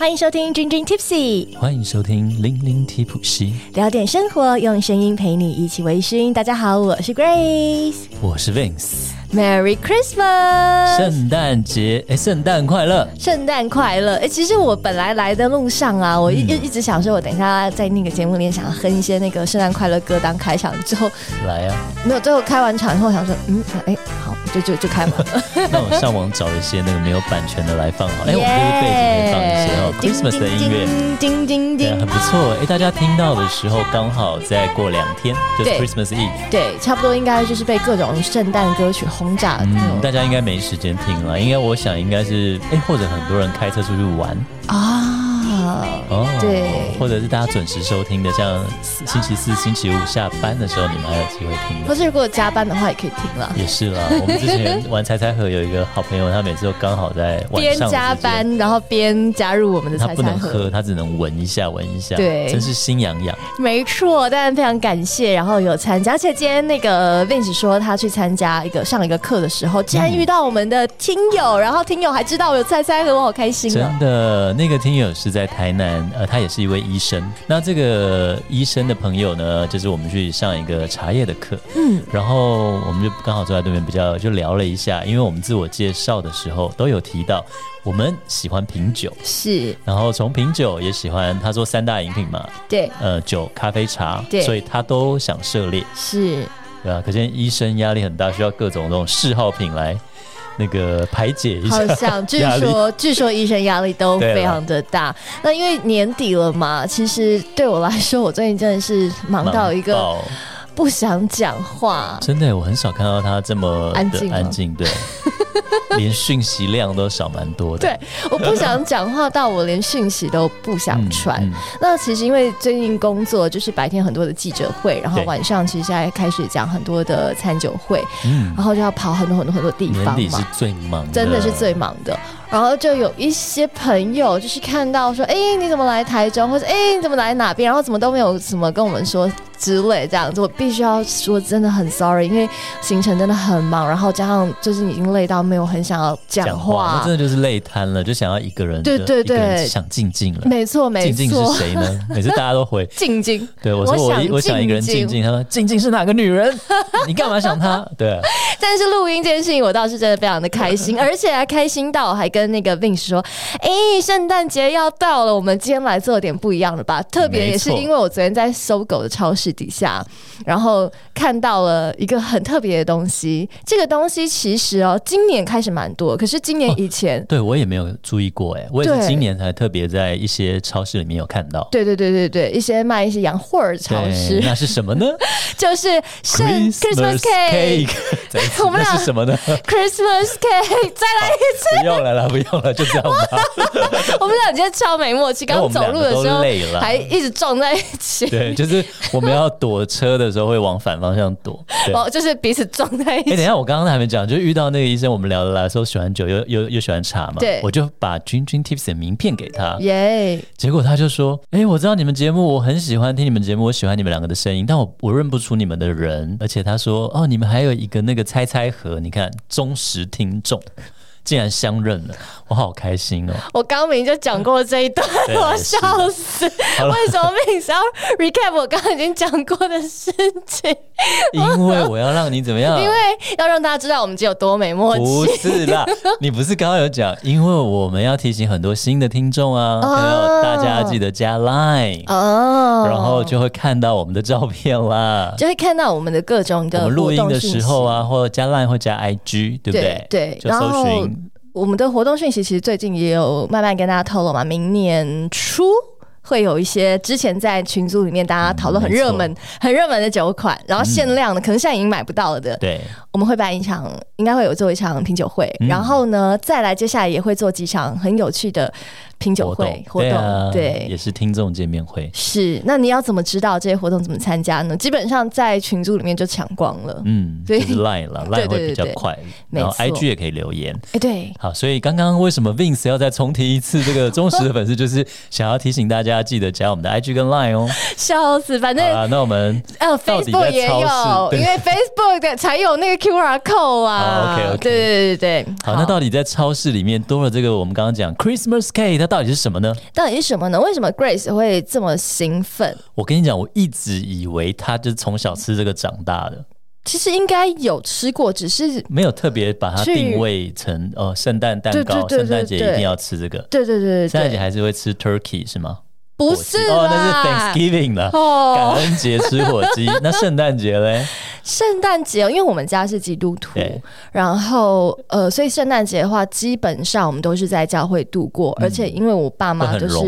欢迎收听《君君 Tipsy》，欢迎收听《零零提普西》，聊点生活，用声音陪你一起微醺。大家好，我是 Grace，我是 Vince。Merry Christmas！圣诞节，哎，圣诞快乐！圣诞快乐！哎，其实我本来来的路上啊，我一一直想说，我等一下在那个节目里想哼一些那个圣诞快乐歌当开场，之后来啊，没有，最后开完场以后想说，嗯，哎，好，就就就开完了。那我上网找一些那个没有版权的来放好，哎，我们就是背景放一些哦，Christmas 的音乐，叮叮叮，很不错。哎，大家听到的时候刚好再过两天就是 Christmas Eve，对，差不多应该就是被各种圣诞歌曲。轰炸，嗯，大家应该没时间听了，应该我想应该是，哎，或者很多人开车出去玩啊。哦，对，或者是大家准时收听的，像星期四、星期五下班的时候，你们还有机会听。或是如果加班的话，也可以听了。也是啦，我们之前玩猜猜盒有一个好朋友，他每次都刚好在边加班，然后边加入我们的猜猜盒。他不能喝，他只能闻一下，闻一下。对，真是心痒痒。没错，当然非常感谢，然后有参加。而且今天那个 Vince 说他去参加一个上一个课的时候，竟然遇到我们的听友，然后听友还知道我有猜猜盒，我好开心。真的，那个听友是在台南，呃，他也是一位医生。那这个医生的朋友呢，就是我们去上一个茶叶的课，嗯，然后我们就刚好坐在对面，比较就聊了一下。因为我们自我介绍的时候都有提到，我们喜欢品酒，是，然后从品酒也喜欢，他说三大饮品嘛，对，呃，酒、咖啡、茶，对，所以他都想涉猎，是，对啊，可见医生压力很大，需要各种这种嗜好品来。那个排解一下，好像据说据说医生压力都非常的大。那因为年底了嘛，其实对我来说，我最近真的是忙到一个不想讲话。真的，我很少看到他这么安静，安静对。连讯息量都少蛮多的。对，我不想讲话到我连讯息都不想传。那其实因为最近工作就是白天很多的记者会，然后晚上其实现在开始讲很多的餐酒会，嗯，然后就要跑很多很多很多地方嘛。年底是最忙，真的是最忙的。然后就有一些朋友就是看到说，哎，你怎么来台中？或者哎，你怎么来哪边？然后怎么都没有什么跟我们说。之类这样子，我必须要说真的很 sorry，因为行程真的很忙，然后加上就是已经累到没有很想要讲话，真的就是累瘫了，就想要一个人，对对对，想静静了。没错没错，静静是谁呢？每次大家都回 静静，对我说我我想一个人静静，他说静静是哪个女人？你干嘛想她？对。但是录音这件事情，我倒是真的非常的开心，而且还开心到还跟那个 Vince 说，哎，圣诞节要到了，我们今天来做点不一样的吧。特别也是因为我昨天在搜狗的超市。底下，然后看到了一个很特别的东西。这个东西其实哦，今年开始蛮多，可是今年以前对我也没有注意过。哎，我也是今年才特别在一些超市里面有看到。对对对对对，一些卖一些洋货的超市。那是什么呢？就是圣 Christmas cake。我们俩是什么呢？Christmas cake。再来一次。不用了啦，不用了，就这样吧。我们俩今天超没默契，刚走路的时候累了，还一直撞在一起。对，就是我们要。躲车的时候会往反方向躲，哦，就是彼此撞在一起。哎，等一下，我刚刚还没讲，就遇到那个医生，我们聊得来，说喜欢酒，又又又喜欢茶嘛，对，我就把君君 Tips 的名片给他，耶，结果他就说，哎，我知道你们节目，我很喜欢听你们节目，我喜欢你们两个的声音，但我我认不出你们的人，而且他说，哦，你们还有一个那个猜猜盒，你看忠实听众。竟然相认了，我好开心哦！我刚明就讲过这一段，我笑死。为什么明要 recap 我刚刚已经讲过的事情？因为我要让你怎么样？因为要让大家知道我们有多没默契。不是啦，你不是刚刚有讲？因为我们要提醒很多新的听众啊，还有大家记得加 line 哦，然后就会看到我们的照片啦，就会看到我们的各种的我们录音的时候啊，或者加 line 或加 IG，对不对？对，就搜寻。我们的活动讯息其实最近也有慢慢跟大家透露嘛，明年初会有一些之前在群组里面大家讨论很热门、很热门的酒款，然后限量的，可能现在已经买不到了的。对，我们会办一场，应该会有做一场品酒会，然后呢，再来接下来也会做几场很有趣的。品酒会活动，对，也是听众见面会。是，那你要怎么知道这些活动怎么参加呢？基本上在群组里面就抢光了。嗯，就是 line 了，line 会比较快。然后 IG 也可以留言。哎，对。好，所以刚刚为什么 Vince 要再重提一次这个忠实的粉丝，就是想要提醒大家家记得加我们的 IG 跟 Line 哦。笑死，反正啊，那我们呃，Facebook 也有，因为 Facebook 的 才有那个 QR code 啊。OK OK，对对对对好，那到底在超市里面多了这个我们刚刚讲 Christmas cake，它到底是什么呢？到底是什么呢？为什么 Grace 会这么兴奋？我跟你讲，我一直以为他就是从小吃这个长大的。其实应该有吃过，只是没有特别把它定位成哦，圣诞蛋糕，圣诞节一定要吃这个。对对对，圣诞节还是会吃 turkey 是吗？不是哦，那是 Thanksgiving 了，感恩节吃火鸡。那圣诞节嘞？圣诞节，因为我们家是基督徒，然后呃，所以圣诞节的话，基本上我们都是在教会度过，而且因为我爸妈都是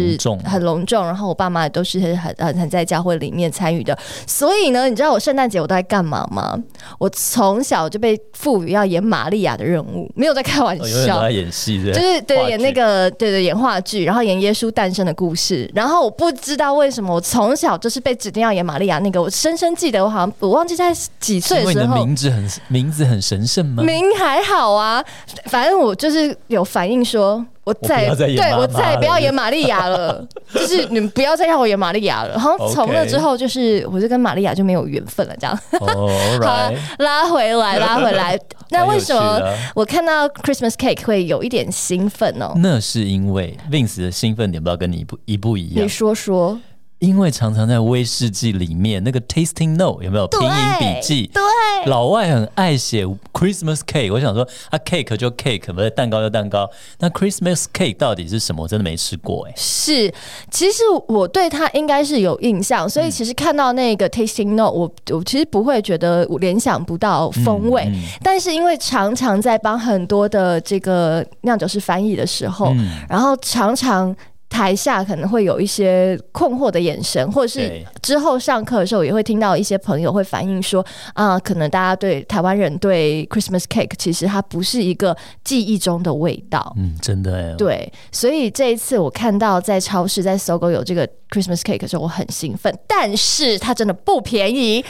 很隆重，然后我爸妈也都是很很很在教会里面参与的，所以呢，你知道我圣诞节我都在干嘛吗？我从小就被赋予要演玛利亚的任务，没有在开玩笑，在演戏，就是对演那个对对演话剧，然后演耶稣诞生的故事，然后我不知道为什么我从小就是被指定要演玛利亚那个，我深深记得我好像我忘记在。几岁的时候？名字很名字很神圣吗？名还好啊，反正我就是有反应说，我再对我再也不要演玛利亚了，就是你们不要再让我演玛利亚了。然后从那之后，就是我就跟玛利亚就没有缘分了，这样。好，拉回来，拉回来。那为什么我看到 Christmas cake 会有一点兴奋呢？那是因为 Vince 的兴奋点不知道跟你一不一不一样。你说说。因为常常在威士忌里面，那个 tasting note 有没有拼音笔记？对，老外很爱写 Christmas cake。我想说，啊，cake 就 cake，不是蛋糕就蛋糕。那 Christmas cake 到底是什么？我真的没吃过哎。是，其实我对它应该是有印象，所以其实看到那个 tasting note，我我其实不会觉得联想不到风味。但是因为常常在帮很多的这个酿酒师翻译的时候，然后常常。台下可能会有一些困惑的眼神，或者是之后上课的时候也会听到一些朋友会反映说啊，可能大家对台湾人对 Christmas cake 其实它不是一个记忆中的味道。嗯，真的。对，所以这一次我看到在超市在搜狗有这个 Christmas cake 的时候，我很兴奋，但是它真的不便宜。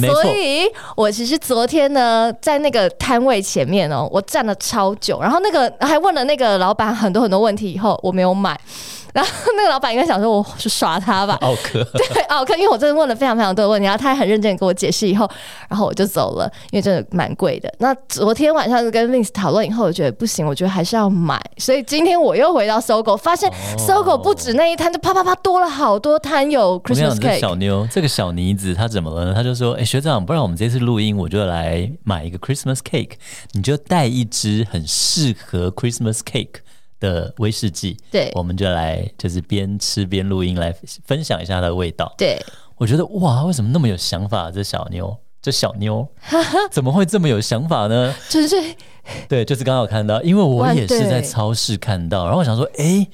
所以我其实昨天呢，在那个摊位前面哦，我站了超久，然后那个还问了那个老板很多很多问题，以后我没有买。然后那个老板应该想说，我是耍他吧？奥克 对奥克，因为我真的问了非常非常多的问题，然后他还很认真给我解释。以后，然后我就走了，因为真的蛮贵的。那昨天晚上跟 Vince 讨论以后，我觉得不行，我觉得还是要买。所以今天我又回到搜狗，发现搜狗不止那一摊，就啪啪啪多了好多摊有 Christmas cake。小妞，这个小妮子她怎么了呢？她就说：“哎，学长，不然我们这次录音，我就来买一个 Christmas cake，你就带一只很适合 Christmas cake。”的威士忌，对，我们就来就是边吃边录音来分享一下它的味道。对，我觉得哇，为什么那么有想法？这小妞，这小妞 怎么会这么有想法呢？就是对，就是刚好看到，因为我也是在超市看到，然后我想说，哎。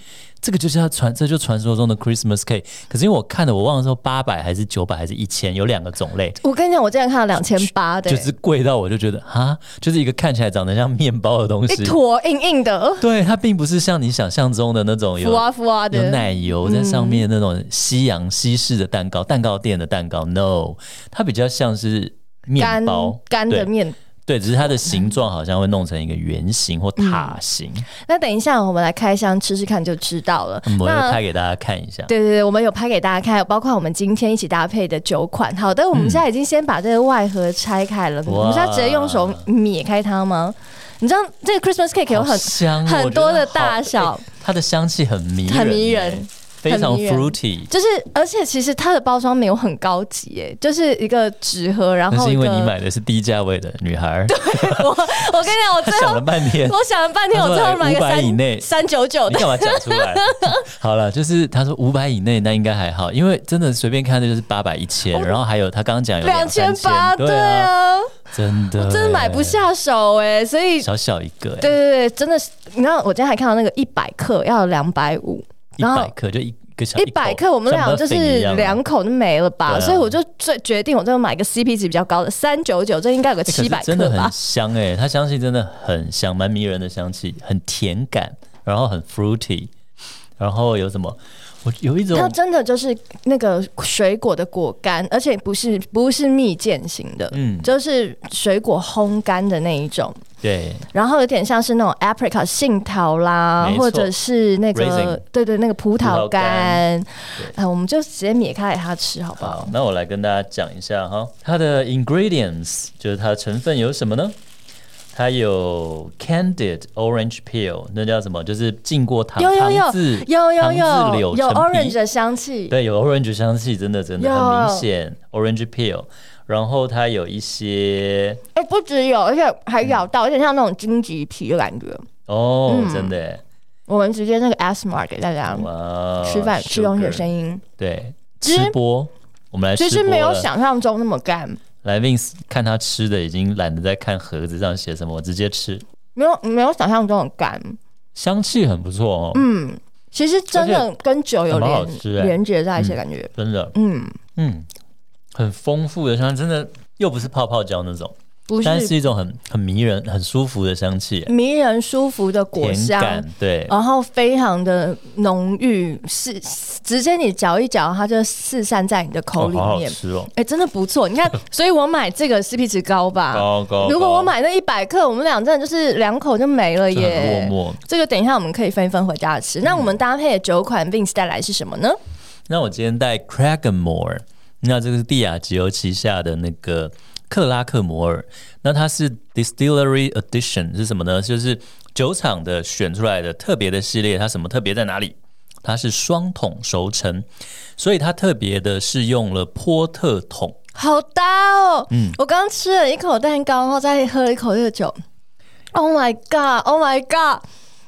这个就是他传，这就传说中的 Christmas cake。可是因为我看的，我忘了说八百还是九百还是一千，有两个种类。我跟你讲，我竟然看到两千八的，就是贵到我就觉得啊，就是一个看起来长得像面包的东西，一坨硬硬的。对，它并不是像你想象中的那种有啊浮啊的有奶油在上面那种西洋西式的蛋糕，蛋糕店的蛋糕。No，它比较像是面包干的面。对，只是它的形状好像会弄成一个圆形或塔形。那等一下我们来开箱吃吃看就知道了。我会拍给大家看一下。对对对，我们有拍给大家看，包括我们今天一起搭配的九款。好的，我们现在已经先把这个外盒拆开了。我们现在直接用手搣开它吗？你知道这个 Christmas cake 有很香，很多的大小，它的香气很迷很迷人。非常 fruity，就是而且其实它的包装没有很高级，哎，就是一个纸盒，然后是因为你买的是低价位的女孩。对，我我跟你讲，我最后想了半天，我想了半天，我最后买个三以内。三九九，你干嘛讲出来？好了，就是他说五百以内，那应该还好，因为真的随便看的就是八百一千，然后还有他刚刚讲有两千八，对啊，真的。真的买不下手哎，所以小小一个，对对对，真的是，你知道我今天还看到那个一百克要两百五，一百克就一。一百克，我们俩就是两口就没了吧，所以我就最决定，我就买个 CP 值比较高的三九九，这应该有个七百克吧。真的很香哎，它香气真的很香，蛮迷人的香气，很甜感，然后很 fruity，然后有什么？我有一种，它真的就是那个水果的果干，而且不是不是蜜饯型的，嗯，就是水果烘干的那一种。对，然后有点像是那种 apricot 杏桃啦，或者是那个对对那个葡萄干。啊，我们就直接搣开给他吃，好不好？那我来跟大家讲一下哈，它的 ingredients 就是它的成分有什么呢？它有 candied orange peel，那叫什么？就是浸过糖糖渍，有有有有有 orange 的香气，对，有 orange 香气，真的真的很明显，orange peel。然后它有一些，哎，不只有，而且还咬到，而且像那种荆棘皮的感觉。哦，真的。我们直接那个 S m a r 给大家吃饭吃东西的声音，对，吃播，我们来吃。其实没有想象中那么干。来，Vince 看他吃的已经懒得再看盒子上写什么，我直接吃。没有没有想象中的干，香气很不错哦。嗯，其实真的跟酒有连连接在一起，感觉真的，嗯嗯，很丰富的香，真的又不是泡泡胶那种。不是，但是一种很很迷人、很舒服的香气，迷人舒服的果香，对，然后非常的浓郁，是直接你嚼一嚼，它就四散在你的口里面，吃哦，哎，真的不错。你看，所以我买这个 CP 值高吧？高高。如果我买那一百克，我们俩真的就是两口就没了耶。这个等一下我们可以分一分回家吃。那我们搭配的九款 Vince 带来是什么呢？那我今天带 Cragmore，那这个是蒂亚吉欧旗下的那个。克拉克摩尔，那它是 Distillery Edition 是什么呢？就是酒厂的选出来的特别的系列。它什么特别在哪里？它是双桶熟成，所以它特别的是用了波特桶。好搭哦！嗯，我刚吃了一口蛋糕，然后再喝了一口这个酒。Oh my god! Oh my god!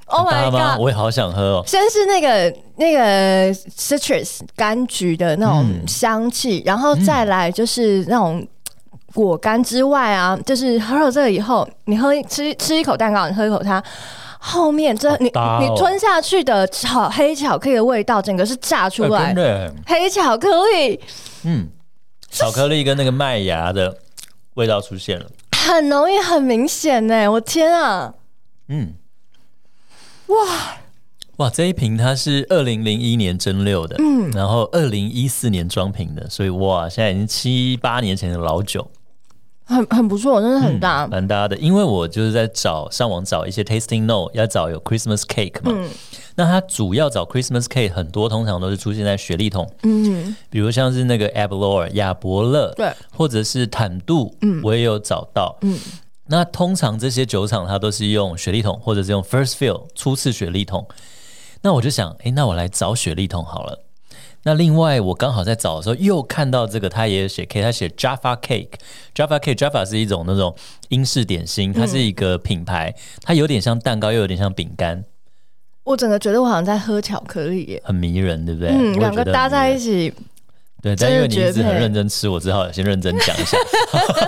Oh my god! 我也好想喝哦。先是那个那个 citrus 柑橘的那种香气，然后再来就是那种。果干之外啊，就是喝了这个以后，你喝吃吃一口蛋糕，你喝一口它，后面这你你吞下去的巧黑巧克力的味道，整个是炸出来，黑巧克力，嗯，巧克力跟那个麦芽的味道出现了，很浓郁，很明显呢，我天啊，嗯，哇。哇，这一瓶它是二零零一年蒸馏的，嗯，然后二零一四年装瓶的，所以哇，现在已经七八年前的老酒。很很不错，真的很大，蛮大的。因为我就是在找上网找一些 tasting note，要找有 Christmas cake 嘛。嗯。那它主要找 Christmas cake，很多通常都是出现在雪莉桶。嗯。比如像是那个 Aberlour 亚伯乐，对，或者是坦度，嗯，我也有找到。嗯。那通常这些酒厂它都是用雪莉桶，或者是用 first fill 初次雪莉桶。那我就想，哎，那我来找雪莉桶好了。那另外，我刚好在找的时候又看到这个，他也写 K，他写 Java Cake，Java Cake，Java 是一种那种英式点心，它是一个品牌，它有点像蛋糕，又有点像饼干。我整个觉得我好像在喝巧克力，很迷人，对不对？嗯，两个搭在一起。对，但因为你一直很认真吃，我只好先认真讲一下。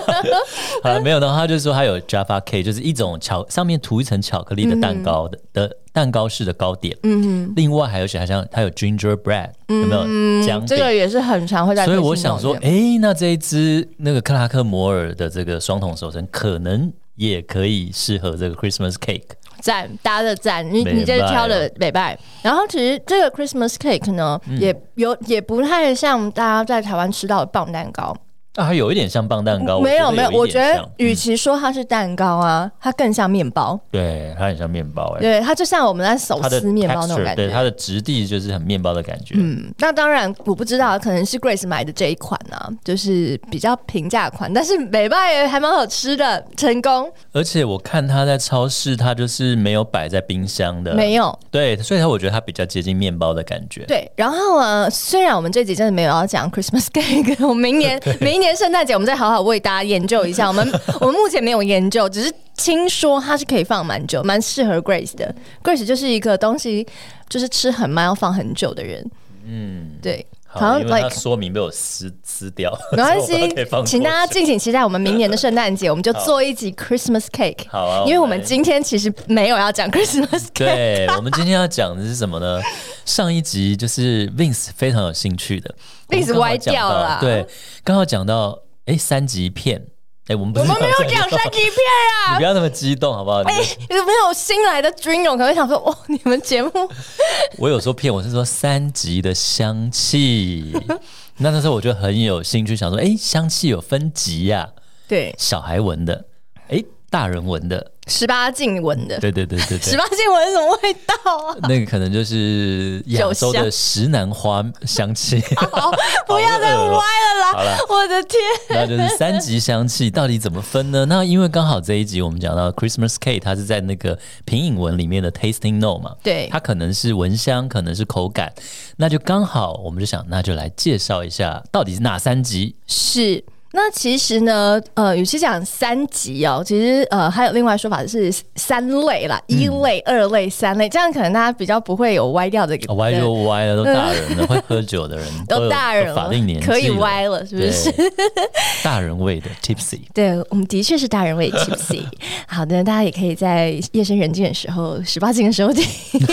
好了，没有的话，他就是说他有 Java Cake，就是一种巧上面涂一层巧克力的蛋糕的的蛋糕式的糕点。嗯嗯。另外还有些好像它有 Gingerbread，有没有？嗯，这个也是很常会在。所以我想说，哎，那这一支那个克拉克摩尔的这个双筒手绳，可能也可以适合这个 Christmas Cake。赞，搭的赞，你你这挑的美拜。然后其实这个 Christmas cake 呢，也有也不太像大家在台湾吃到的棒蛋糕。它有一点像棒蛋糕，没有没有，我觉得与其说它是蛋糕啊，它更像面包。对，它很像面包哎。对，它就像我们在手撕面包那种感觉。对，它的质地就是很面包的感觉。嗯，那当然我不知道，可能是 Grace 买的这一款呢，就是比较平价款，但是美拜也还蛮好吃的，成功。而且我看它在超市，它就是没有摆在冰箱的，没有。对，所以它我觉得它比较接近面包的感觉。对，然后呢，虽然我们这集真的没有要讲 Christmas cake，我明年 明年。圣诞节我们再好好为大家研究一下。我们 我们目前没有研究，只是听说它是可以放蛮久，蛮适合 Grace 的。Grace 就是一个东西，就是吃很慢要放很久的人。嗯，对。好像因为它说明被我撕撕掉，没关系，请大家敬请期待我们明年的圣诞节，我们就做一集 Christmas cake。好啊，因为我们今天其实没有要讲 Christmas cake。对，我们今天要讲的是什么呢？上一集就是 Vince 非常有兴趣的。Vince 歪掉了。对，刚好讲到哎三级片，哎，我们不我们没有讲三级片啊！你不要那么激动好不好？哎，有没有新来的军勇可能想说，哦，你们节目，我有说骗我是说三级的香气。那那时候我就很有兴趣，想说，哎，香气有分级呀？对，小孩闻的，哎，大人闻的。十八禁闻的，对对对对对，十八禁闻什么味道啊？那个可能就是亚洲的石楠花香气。不要再歪了啦！好了，我的天，那就是三级香气到底怎么分呢？那因为刚好这一集我们讲到 Christmas Cake，它是在那个品饮文里面的 Tasting Note 嘛，对，它可能是闻香，可能是口感，那就刚好我们就想，那就来介绍一下到底是哪三级？是。那其实呢，呃，与其讲三级哦，其实呃还有另外说法是三类啦，一类、二类、三类，这样可能大家比较不会有歪掉的。歪就歪了，都大人了，会喝酒的人 都大人了法定年纪可以歪了，是不是？大人味的 tipsy，对我们的确是大人味 tipsy。好的，大家也可以在夜深人静的时候，十八禁的时候听。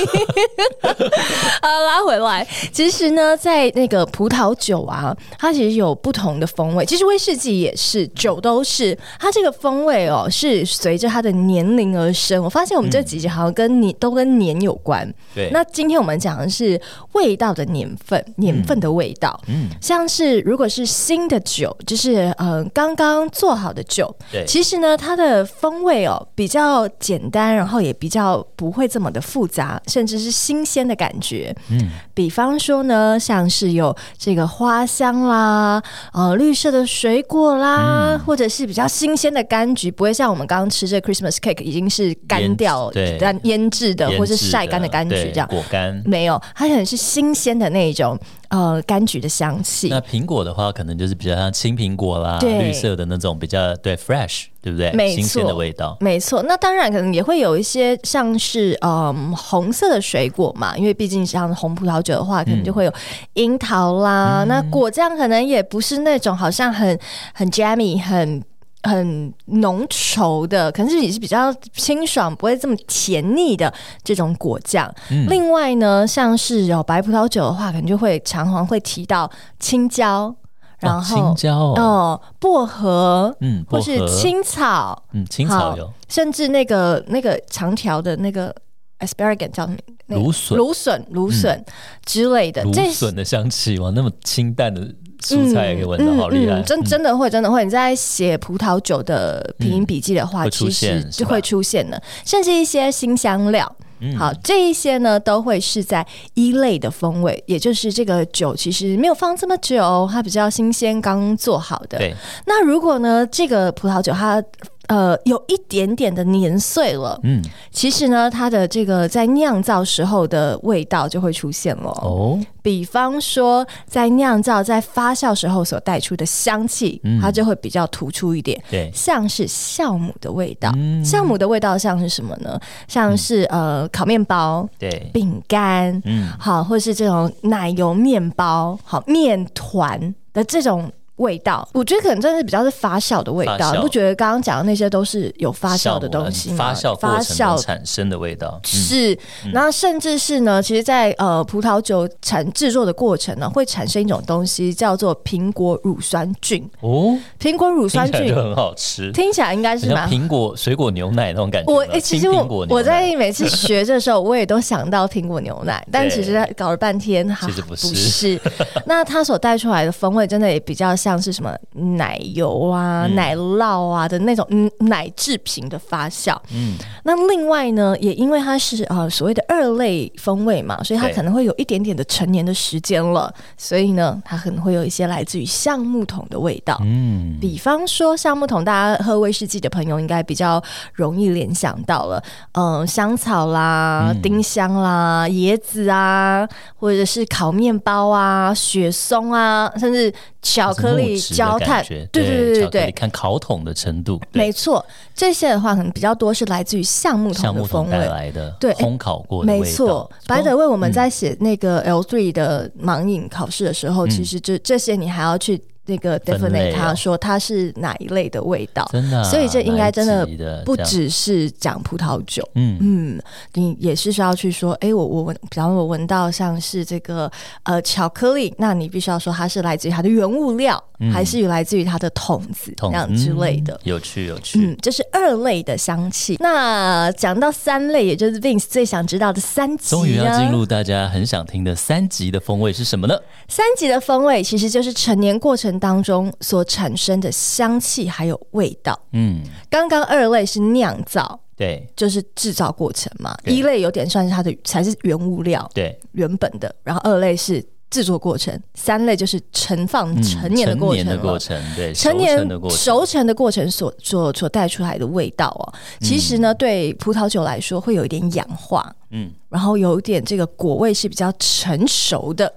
啊，拉回来，其实呢，在那个葡萄酒啊，它其实有不同的风味，其实威士。四季也是酒都是，它这个风味哦，是随着它的年龄而生。我发现我们这几集好像跟你都跟年有关。对，那今天我们讲的是味道的年份，年份的味道。嗯，像是如果是新的酒，就是呃刚刚做好的酒，对，其实呢它的风味哦比较简单，然后也比较不会这么的复杂，甚至是新鲜的感觉。嗯，比方说呢，像是有这个花香啦，呃绿色的水。水果啦，或者是比较新鲜的柑橘，不会像我们刚刚吃这 Christmas cake 已经是干掉、但腌制的，或是晒干的柑橘这样。果干。没有，它可能是新鲜的那一种呃柑橘的香气。那苹果的话，可能就是比较像青苹果啦，绿色的那种比较对 fresh，对不对？新鲜的味道，没错。那当然可能也会有一些像是嗯红色的水果嘛，因为毕竟像红葡萄酒的话，可能就会有樱桃啦。那果酱可能也不是那种好像很。很 jammy，很很浓稠的，可能是也是比较清爽，不会这么甜腻的这种果酱。另外呢，像是有白葡萄酒的话，可能就会常常会提到青椒，然后青椒哦，薄荷，嗯，或是青草，嗯，青草有，甚至那个那个长条的那个 asparagus 叫什么？芦笋、芦笋、芦笋之类的，芦笋的香气哇，那么清淡的。蔬菜也可以闻到，好厉害！真真的会，真的会。你在写葡萄酒的品饮笔记的话，其实就会出现的，甚至一些新香料。好，这一些呢，都会是在一类的风味，也就是这个酒其实没有放这么久，它比较新鲜，刚做好的。对。那如果呢，这个葡萄酒它呃，有一点点的年岁了，嗯，其实呢，它的这个在酿造时候的味道就会出现了。哦。比方说，在酿造、在发酵时候所带出的香气，它就会比较突出一点，对，像是酵母的味道。酵母的味道像是什么呢？像是呃，烤面包，对，饼干，嗯，好，或是这种奶油面包，好，面团的这种。味道，我觉得可能真的是比较是发酵的味道，你不觉得刚刚讲的那些都是有发酵的东西吗？发酵发酵。产生的味道是，那甚至是呢，其实，在呃葡萄酒产制作的过程呢，会产生一种东西叫做苹果乳酸菌。哦，苹果乳酸菌很好吃，听起来应该是蛮苹果水果牛奶那种感觉。我哎，其实我我在每次学的时候，我也都想到苹果牛奶，但其实搞了半天，其实不是。那它所带出来的风味，真的也比较。像是什么奶油啊、奶酪啊的那种奶制品的发酵。嗯，那另外呢，也因为它是呃所谓的二类风味嘛，所以它可能会有一点点的成年的时间了，所以呢，它可能会有一些来自于橡木桶的味道。嗯，比方说橡木桶，大家喝威士忌的朋友应该比较容易联想到了，嗯，香草啦、丁香啦、椰子啊，或者是烤面包啊、雪松啊，甚至巧克力。焦炭，对对对对对，看烤桶的程度，没错，这些的话可能比较多是来自于橡木桶的风味来的，对，烘烤过的没错。白德为我们在写那个 L three 的盲饮考试的时候，其实这这些你还要去那个 definite 他说它是哪一类的味道，真的，所以这应该真的不只是讲葡萄酒，嗯。嗯，你也是需要去说，哎，我我闻，比方我闻到像是这个呃巧克力，那你必须要说它是来自于它的原物料，还是来自于它的桶子这样之类的，有趣有趣，嗯，这是二类的香气。那讲到三类，也就是 Vince 最想知道的三级，终于要进入大家很想听的三级的风味是什么呢？三级的风味其实就是成年过程。当中所产生的香气还有味道，嗯，刚刚二类是酿造，对，就是制造过程嘛。一类有点算是它的才是原物料，对，原本的。然后二类是制作过程，三类就是陈放陈年的过程的过程，对，陈年熟成的过程所所所带出来的味道哦。其实呢，对葡萄酒来说会有一点氧化，嗯，然后有一点这个果味是比较成熟的。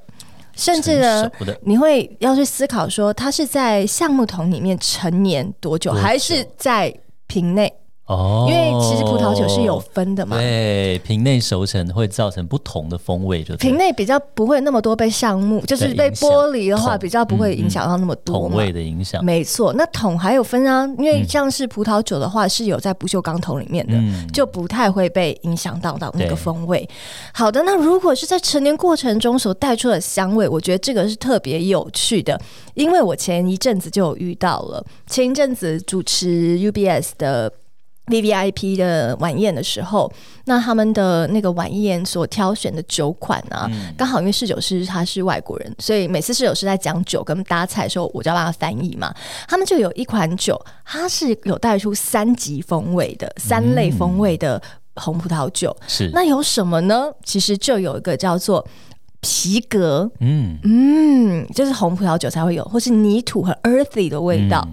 甚至呢，你会要去思考说，它是在橡木桶里面陈年多久，还是在瓶内？哦，因为其实葡萄酒是有分的嘛。对，瓶内熟成会造成不同的风味，就瓶内比较不会那么多被橡木，就是被玻璃的话，比较不会影响到那么多桶味的影响。没错，那桶还有分啊，因为像是葡萄酒的话，是有在不锈钢桶里面的，就不太会被影响到到那个风味。好的，那如果是在陈年过程中所带出的香味，我觉得这个是特别有趣的，因为我前一阵子就有遇到了，前一阵子主持 UBS 的。V V I P 的晚宴的时候，那他们的那个晚宴所挑选的酒款啊，刚好因为侍酒师他是外国人，所以每次侍酒师在讲酒跟搭菜的时候，我就要帮他翻译嘛。他们就有一款酒，它是有带出三级风味的三类风味的红葡萄酒。是那有什么呢？其实就有一个叫做。皮革，嗯。嗯，就是红葡萄酒才会有，或是泥土和 earthy 的味道，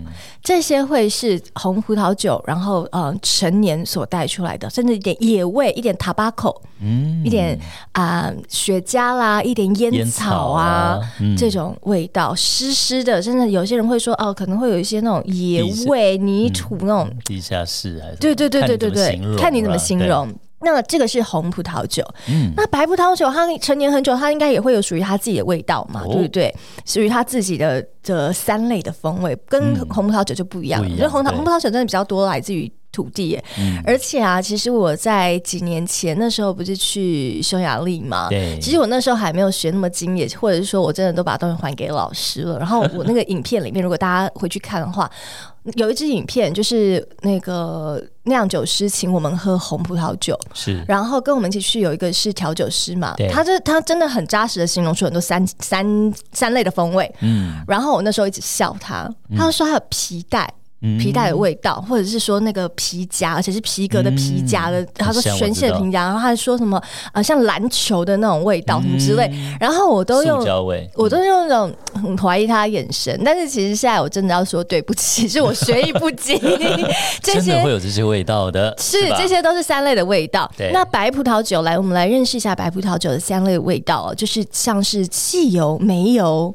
这些会是红葡萄酒，然后嗯陈年所带出来的，甚至一点野味，一点 tobacco，嗯，一点啊雪茄啦，一点烟草啊，这种味道湿湿的，甚至有些人会说哦，可能会有一些那种野味泥土那种地下室，还是对对对对对对，看你怎么形容。那这个是红葡萄酒，嗯，那白葡萄酒它陈年很久，它应该也会有属于它自己的味道嘛，对不对？属于它自己的这三类的风味，跟红葡萄酒就不一样。因为红葡红葡萄酒真的比较多来自于土地，而且啊，其实我在几年前那时候不是去匈牙利嘛，对，其实我那时候还没有学那么精，也或者是说我真的都把东西还给老师了。然后我那个影片里面，如果大家回去看的话。有一支影片，就是那个酿酒师请我们喝红葡萄酒，是，然后跟我们一起去有一个是调酒师嘛，他就他真的很扎实的形容出很多三三三类的风味，嗯，然后我那时候一直笑他，他说他有皮带。皮带的味道，或者是说那个皮夹，而且是皮革的皮夹的，他说全线皮夹，然后他还说什么啊，像篮球的那种味道什么之类，然后我都用，我都用那种很怀疑他的眼神，但是其实现在我真的要说对不起，是我学艺不精，这些会有这些味道的，是这些都是三类的味道。那白葡萄酒来，我们来认识一下白葡萄酒的三类味道，就是像是汽油、煤油。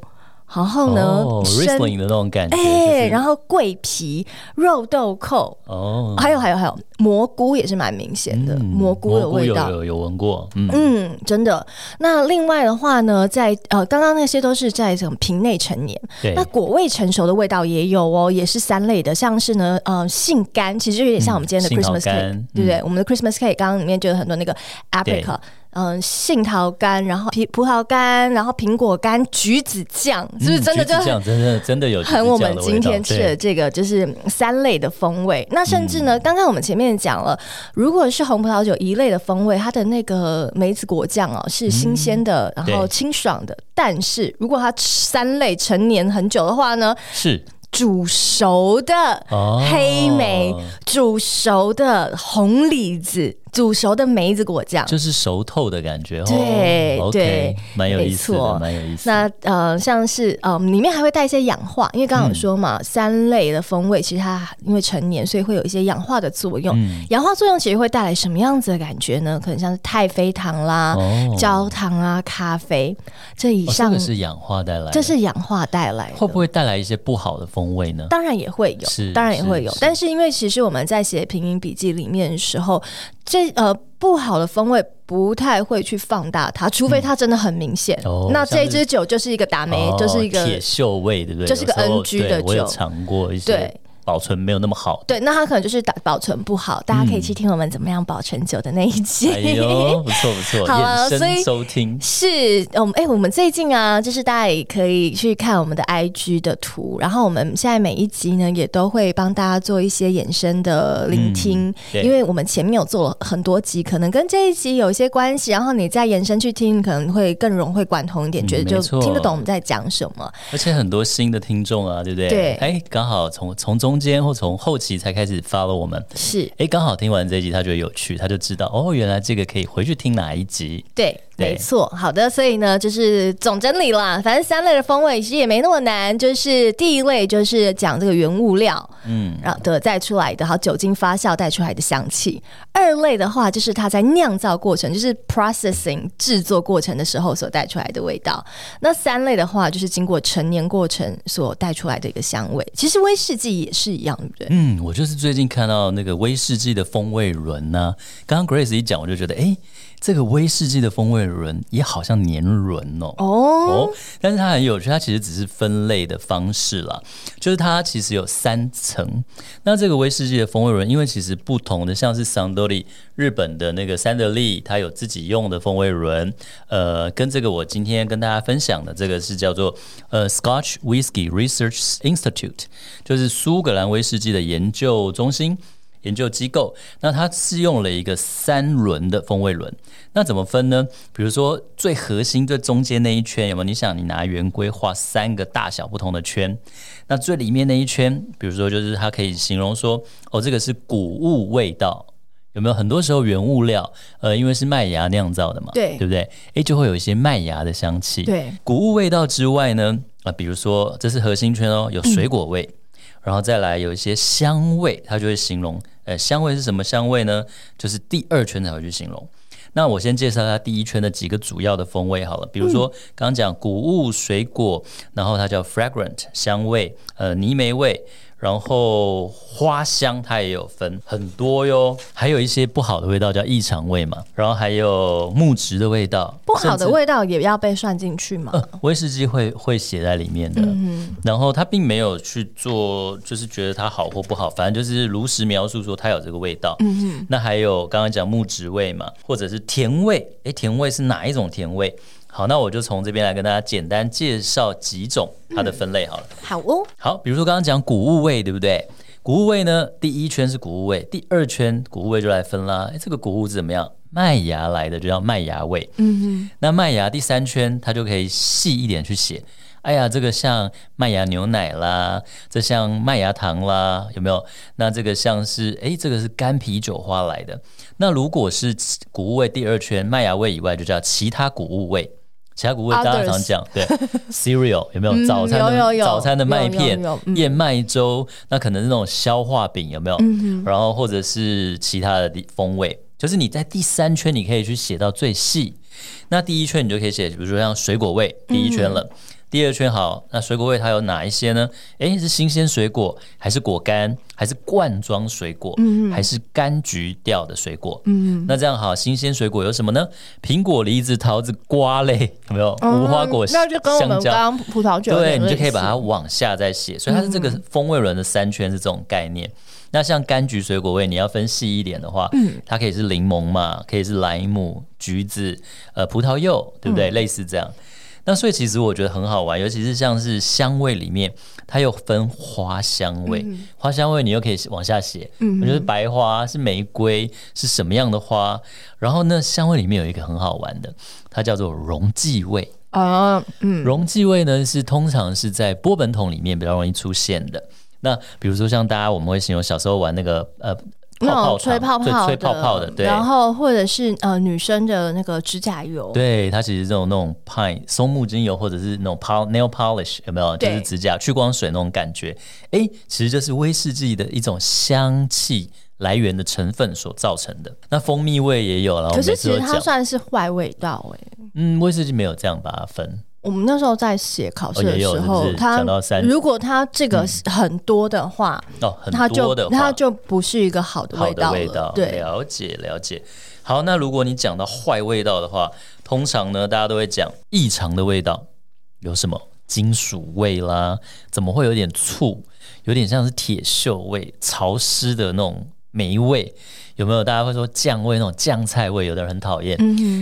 然后呢，生的那种感觉，哎，然后桂皮、肉豆蔻，哦，还有还有还有蘑菇也是蛮明显的，蘑菇的味道有有闻过，嗯，真的。那另外的话呢，在呃，刚刚那些都是在这种瓶内陈年，那果味成熟的味道也有哦，也是三类的，像是呢，呃，杏干，其实就有点像我们今天的 Christmas cake，对不对？我们的 Christmas cake 刚刚里面就有很多那个 apricot。嗯，杏桃干，然后皮葡萄干，然后苹果干，橘子酱，是不是真的？就真的真的有很我们今天吃的这个就是三类的风味。那甚至呢，刚刚我们前面讲了，如果是红葡萄酒一类的风味，它的那个梅子果酱哦是新鲜的，然后清爽的。但是如果它三类陈年很久的话呢，是。煮熟的黑莓，煮熟的红李子，煮熟的梅子果酱，就是熟透的感觉。对对，蛮有意思的，蛮有意思。那呃，像是呃，里面还会带一些氧化，因为刚刚有说嘛，三类的风味其实它因为成年，所以会有一些氧化的作用。氧化作用其实会带来什么样子的感觉呢？可能像是太妃糖啦、焦糖啊、咖啡这以上是氧化带来，这是氧化带来，会不会带来一些不好的风？味呢？当然也会有，是当然也会有。但是因为其实我们在写平饮笔记里面的时候，这呃不好的风味不太会去放大它，除非它真的很明显。那这支酒就是一个打梅，就是一个铁锈味，对不对？就是个 NG 的酒，我有尝过一些。保存没有那么好，对，那它可能就是打保存不好。大家可以去听我们怎么样保存酒的那一集。哎呦，不错不错，好，所以收听是，我们哎，我们最近啊，就是大家也可以去看我们的 IG 的图，然后我们现在每一集呢，也都会帮大家做一些衍生的聆听，因为我们前面有做了很多集，可能跟这一集有一些关系，然后你再延伸去听，可能会更融会贯通一点，觉得就听得懂我们在讲什么。而且很多新的听众啊，对不对？对，哎，刚好从从中。中间或从后期才开始 follow 我们是哎，刚好听完这一集，他觉得有趣，他就知道哦，原来这个可以回去听哪一集。对。没错，好的，所以呢，就是总整理啦。反正三类的风味其实也没那么难，就是第一类就是讲这个原物料，嗯，然后的带出来的，好酒精发酵带出来的香气。二类的话，就是它在酿造过程，就是 processing 制作过程的时候所带出来的味道。那三类的话，就是经过陈年过程所带出来的一个香味。其实威士忌也是一样，对不对？嗯，我就是最近看到那个威士忌的风味轮呢，刚刚 Grace 一讲，我就觉得，哎。这个威士忌的风味轮也好像年轮哦哦，但是它很有趣，它其实只是分类的方式啦，就是它其实有三层。那这个威士忌的风味轮，因为其实不同的，像是桑德利日本的那个三得利，它有自己用的风味轮，呃，跟这个我今天跟大家分享的这个是叫做呃 Scotch Whisky Research Institute，就是苏格兰威士忌的研究中心。研究机构，那它是用了一个三轮的风味轮，那怎么分呢？比如说最核心最中间那一圈有没有？你想你拿圆规画三个大小不同的圈，那最里面那一圈，比如说就是它可以形容说，哦，这个是谷物味道，有没有？很多时候原物料，呃，因为是麦芽酿造的嘛，对，对不对？诶，就会有一些麦芽的香气。对，谷物味道之外呢，啊，比如说这是核心圈哦，有水果味。然后再来有一些香味，它就会形容，呃，香味是什么香味呢？就是第二圈才会去形容。那我先介绍它第一圈的几个主要的风味好了，比如说刚刚讲谷物水果，然后它叫 fragrant 香味，呃，泥煤味。然后花香它也有分很多哟，还有一些不好的味道叫异常味嘛，然后还有木质的味道，不好的味道也要被算进去嘛？威士忌会会写在里面的，然后他并没有去做，就是觉得它好或不好，反正就是如实描述说它有这个味道。嗯嗯，那还有刚刚讲木质味嘛，或者是甜味？诶，甜味是哪一种甜味？好，那我就从这边来跟大家简单介绍几种它的分类好了。好哦，好，比如说刚刚讲谷物味，对不对？谷物味呢，第一圈是谷物味，第二圈谷物味就来分啦。哎，这个谷物是怎么样？麦芽来的就叫麦芽味。嗯哼，那麦芽第三圈它就可以细一点去写。哎呀，这个像麦芽牛奶啦，这像麦芽糖啦，有没有？那这个像是哎，这个是干啤酒花来的。那如果是谷物味第二圈麦芽味以外，就叫其他谷物味。其他谷物大家常讲，对，cereal 有没有早餐的早餐的麦片、燕麦粥？那可能是那种消化饼有没有？然后或者是其他的风味，就是你在第三圈你可以去写到最细。那第一圈你就可以写，比如说像水果味，第一圈了。第二圈好，那水果味它有哪一些呢？诶，是新鲜水果，还是果干，还是罐装水果，还是柑橘调的水果？嗯，那这样好，新鲜水果有什么呢？苹果、梨子、桃子、瓜类有没有？无花果、香蕉、葡萄酒，对你就可以把它往下再写。所以它是这个风味轮的三圈是这种概念。那像柑橘水果味，你要分细一点的话，嗯，它可以是柠檬嘛，可以是莱姆、橘子、呃葡萄柚，对不对？类似这样。那所以其实我觉得很好玩，尤其是像是香味里面，它又分花香味，花香味你又可以往下写，我觉得白花是玫瑰是什么样的花？然后呢，香味里面有一个很好玩的，它叫做溶剂味啊，嗯，溶剂味呢是通常是在波本桶里面比较容易出现的。那比如说像大家我们会形容小时候玩那个呃。那种吹泡泡、吹泡泡的，对，然后或者是呃女生的那个指甲油，对，它其实这种那种 pine 松木精油，或者是那种 nail polish 有没有？就是指甲去光水那种感觉，哎，其实就是威士忌的一种香气来源的成分所造成的。那蜂蜜味也有了，可是其实它算是坏味道哎。嗯，威士忌没有这样把它分。我们那时候在写考试的时候，他如果他这个很多的话，哦，很多的，它就不是一个好的味道。味道，对，了解了解。好，那如果你讲到坏味道的话，通常呢，大家都会讲异常的味道，有什么金属味啦？怎么会有点醋？有点像是铁锈味，潮湿的那种霉味。有没有大家会说酱味那种酱菜味？有的人很讨厌，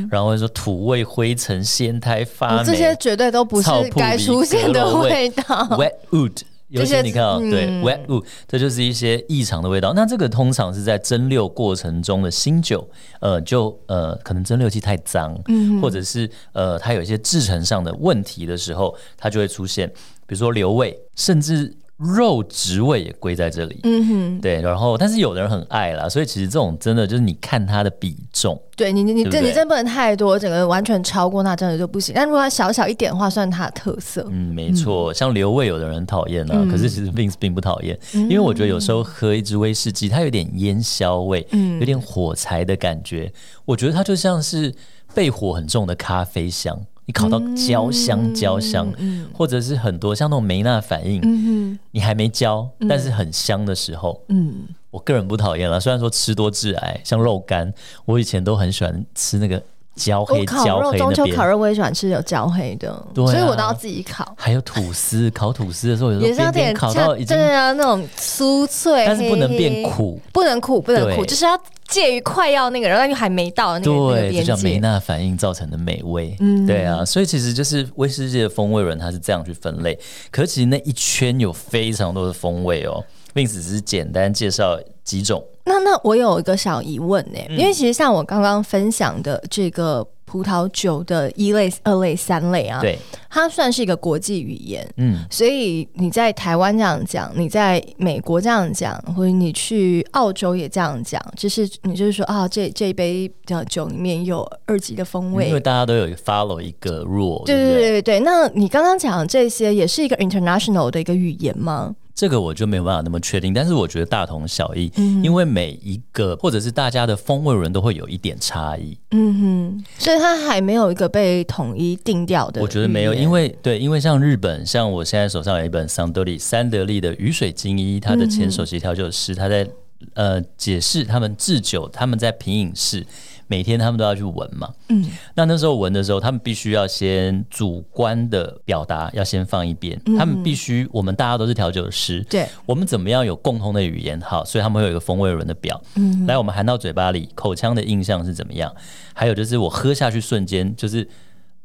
然后会说土味、灰尘、鲜苔、发霉，这些绝对都不是该出现的味道。Wet wood，尤其你看啊，对，wet wood，这就是一些异常的味道。那这个通常是在蒸馏过程中的新酒，呃，就呃可能蒸馏器太脏，或者是呃它有一些制成上的问题的时候，它就会出现，比如说硫味，甚至。肉质味也归在这里，嗯哼，对，然后但是有的人很爱啦，所以其实这种真的就是你看它的比重，对你你你这你真不能太多，整个完全超过那真的就不行。但如果它小小一点的话，算它的特色。嗯，没错，像流味有的人讨厌啊，可是其实 Vince 并不讨厌，因为我觉得有时候喝一支威士忌，它有点烟硝味，嗯，有点火柴的感觉，我觉得它就像是被火很重的咖啡香。你烤到焦香焦香，或者是很多像那种梅纳反应，你还没焦，但是很香的时候，嗯，我个人不讨厌了。虽然说吃多致癌，像肉干，我以前都很喜欢吃那个焦黑焦黑中秋烤肉我也喜欢吃有焦黑的，所以我都要自己烤。还有吐司，烤吐司的时候有时候边烤到已经对啊，那种酥脆，但是不能变苦，不能苦，不能苦，就是要。介于快要那个，然后又还没到那个对，就叫梅纳反应造成的美味。嗯，对啊，所以其实就是威士忌的风味轮，它是这样去分类。可是其实那一圈有非常多的风味哦，并只是简单介绍几种。那那我有一个小疑问呢，因为其实像我刚刚分享的这个。葡萄酒的一类、二类、三类啊，对，它算是一个国际语言，嗯，所以你在台湾这样讲，你在美国这样讲，或者你去澳洲也这样讲，就是你就是说啊，这这一杯的酒里面有二级的风味，因为大家都有 follow 一个 rule，对对对对对。那你刚刚讲这些也是一个 international 的一个语言吗？这个我就没有办法那么确定，但是我觉得大同小异，因为每一个或者是大家的风味人都会有一点差异。嗯哼，所以它还没有一个被统一定掉的。我觉得没有，因为对，因为像日本，像我现在手上有一本桑德利三得利的雨水精一，他的前首席调酒师他在呃解释他们制酒，他们在品饮室。每天他们都要去闻嘛，嗯，那那时候闻的时候，他们必须要先主观的表达，要先放一边。他们必须，我们大家都是调酒师，对，我们怎么样有共同的语言？好，所以他们会有一个风味轮的表，嗯，来，我们含到嘴巴里，口腔的印象是怎么样？还有就是我喝下去瞬间，就是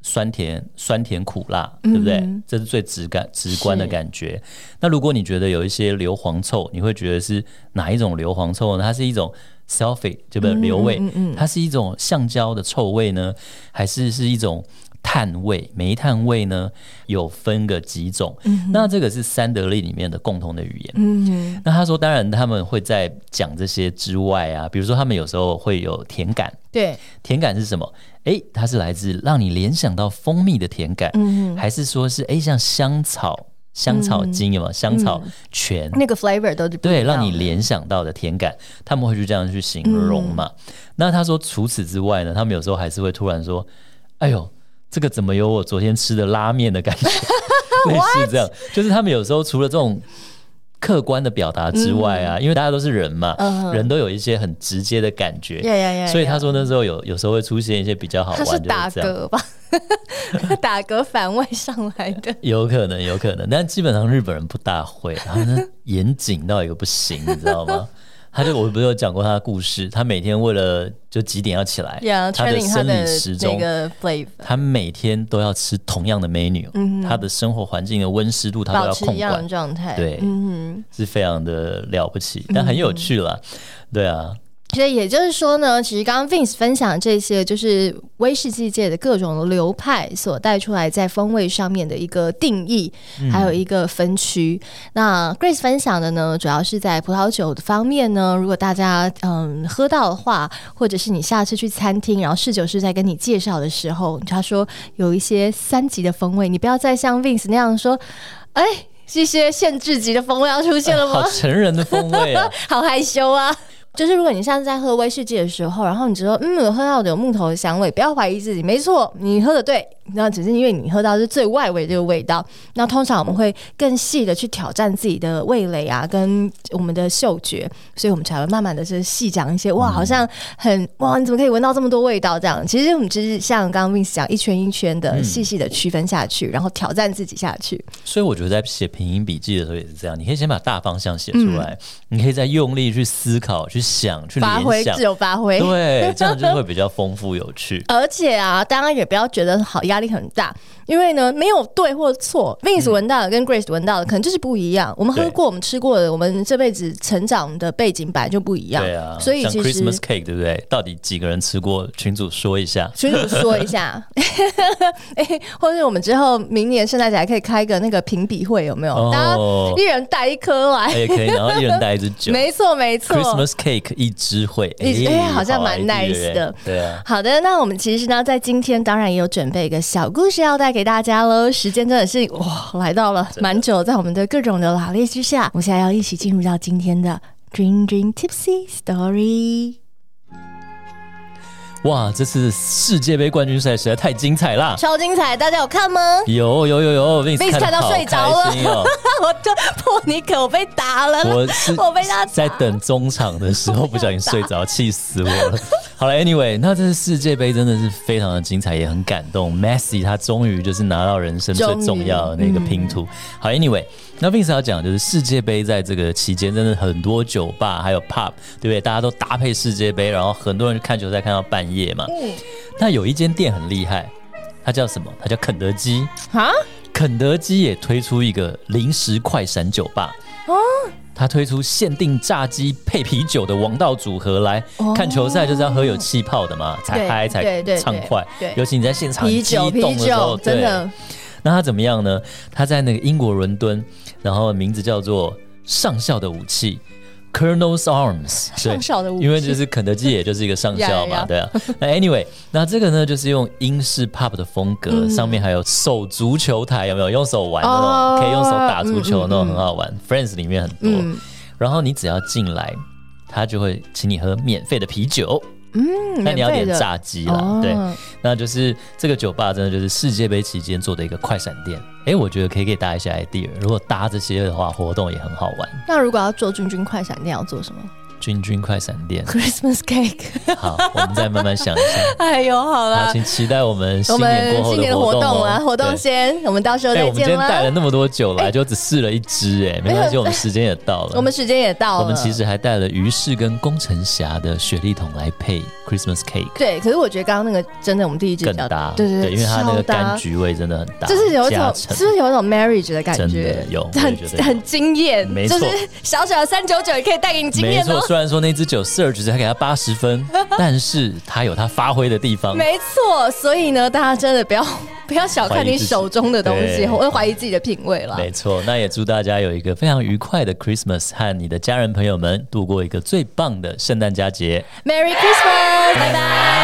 酸甜、酸甜苦辣，对不对？这是最直感、直观的感觉。那如果你觉得有一些硫磺臭，你会觉得是哪一种硫磺臭呢？它是一种。Sulfate 这个硫味，它是一种橡胶的臭味呢，还是是一种碳味、煤炭味呢？有分个几种。那这个是三得利里面的共同的语言。那他说，当然他们会在讲这些之外啊，比如说他们有时候会有甜感。对，甜感是什么？哎，它是来自让你联想到蜂蜜的甜感，还是说是哎像香草？香草精有吗？香草泉那个 flavor 都对，让你联想到的甜感，他们会去这样去形容嘛？那他说除此之外呢，他们有时候还是会突然说：“哎呦，这个怎么有我昨天吃的拉面的感觉？” 类似这样，就是他们有时候除了这种。客观的表达之外啊，因为大家都是人嘛，人都有一些很直接的感觉，所以他说那时候有有时候会出现一些比较好玩的打嗝吧，打嗝反胃上来的，有可能有可能，但基本上日本人不大会，然后呢严谨到一个不行，你知道吗？他就我不是有讲过他的故事，他每天为了就几点要起来，他的生理时钟，他每天都要吃同样的美女，他的生活环境的温湿度他都要控管状态，对，是非常的了不起，但很有趣了，对啊。所以也就是说呢，其实刚刚 Vince 分享这些，就是威士忌界的各种流派所带出来在风味上面的一个定义，还有一个分区。那 Grace 分享的呢，主要是在葡萄酒的方面呢。如果大家嗯喝到的话，或者是你下次去餐厅，然后侍酒师在跟你介绍的时候，他说有一些三级的风味，你不要再像 Vince 那样说，哎，这些限制级的风味要出现了吗？好成人的风味啊，好害羞啊。就是如果你上次在喝威士忌的时候，然后你觉得嗯，我喝到的有木头的香味，不要怀疑自己，没错，你喝的对，那只是因为你喝到是最外围这个味道。那通常我们会更细的去挑战自己的味蕾啊，跟我们的嗅觉，所以我们才会慢慢的是细讲一些。哇，好像很哇，你怎么可以闻到这么多味道？这样，其实我们就是像刚刚 Vince 讲，一圈一圈的细细的区分下去，然后挑战自己下去。所以我觉得在写品音笔记的时候也是这样，你可以先把大方向写出来，你可以再用力去思考、去想、去发挥自由发挥，对，这样就会比较丰富有趣。而且啊，大家也不要觉得好压力很大。因为呢，没有对或错，Vince 闻到的跟 Grace 闻到的可能就是不一样。我们喝过，我们吃过的，我们这辈子成长的背景本来就不一样。对啊，所以其实 Christmas cake 对不对？到底几个人吃过？群主说一下，群主说一下。哎，或者我们之后明年圣诞节还可以开个那个评比会，有没有？大家一人带一颗来，也可以，然后一人带一支酒。没错，没错。Christmas cake 一知会，哎，好像蛮 nice 的。对啊。好的，那我们其实呢，在今天当然也有准备一个小故事要带给大家喽。时间真的是哇，来到了蛮久，在我们的各种的拉力之下，我们现在要一起进入到今天的 Dream Dream Tipsy Story。哇，这次世界杯冠军赛实在太精彩啦！超精彩，大家有看吗？有有有有，Vince 看到睡着了，我就破你可 我被打了，我是我被他在等中场的时候不小心睡着，气死我了。好了，Anyway，那这次世界杯真的是非常的精彩，也很感动。Messi 他终于就是拿到人生最重要的那个拼图。好，Anyway。那 Vince 要讲就是世界杯在这个期间，真的很多酒吧还有 pub，对不对？大家都搭配世界杯，然后很多人看球赛看到半夜嘛。嗯。那有一间店很厉害，它叫什么？它叫肯德基啊。肯德基也推出一个零食快闪酒吧哦。它推出限定炸鸡配啤酒的王道组合，来看球赛就是要喝有气泡的嘛，才嗨才畅快。对，尤其你在现场激动的时候，真的。那他怎么样呢？他在那个英国伦敦，然后名字叫做上校的武器 （Colonel's Arms）。上校的武器，因为就是肯德基，也就是一个上校嘛，对啊。那 Anyway，那这个呢，就是用英式 pub 的风格，上面还有手足球台，有没有？用手玩那种，可以用手打足球那种，很好玩。Friends 里面很多。然后你只要进来，他就会请你喝免费的啤酒。嗯，那你要点炸鸡了，对，那就是这个酒吧真的就是世界杯期间做的一个快闪店。哎，我觉得可以给大家一些 idea，如果搭这些的话，活动也很好玩。那如果要做君君快闪店，要做什么？君君快闪店，Christmas cake。好，我们再慢慢想一下。哎呦，好了，请期待我们新年过后的活动啊！活动先，我们到时候再见我们今天带了那么多酒来，就只试了一支，哎，没关系，我们时间也到了。我们时间也到了。我们其实还带了于氏跟工程侠的雪莉桶来配 Christmas cake。对，可是我觉得刚刚那个真的，我们第一支更搭，对对对，因为它那个柑橘味真的很搭，就是有一种，是不是有一种 marriage 的感觉？有，很很惊艳，没错，小小的三九九也可以带给你惊艳。没错，虽然说那支酒。Search 才给他八十分，但是他有他发挥的地方。没错，所以呢，大家真的不要 不要小看你手中的东西，我会怀疑自己的品味了。没错，那也祝大家有一个非常愉快的 Christmas，和你的家人朋友们度过一个最棒的圣诞佳节。Merry Christmas，拜拜。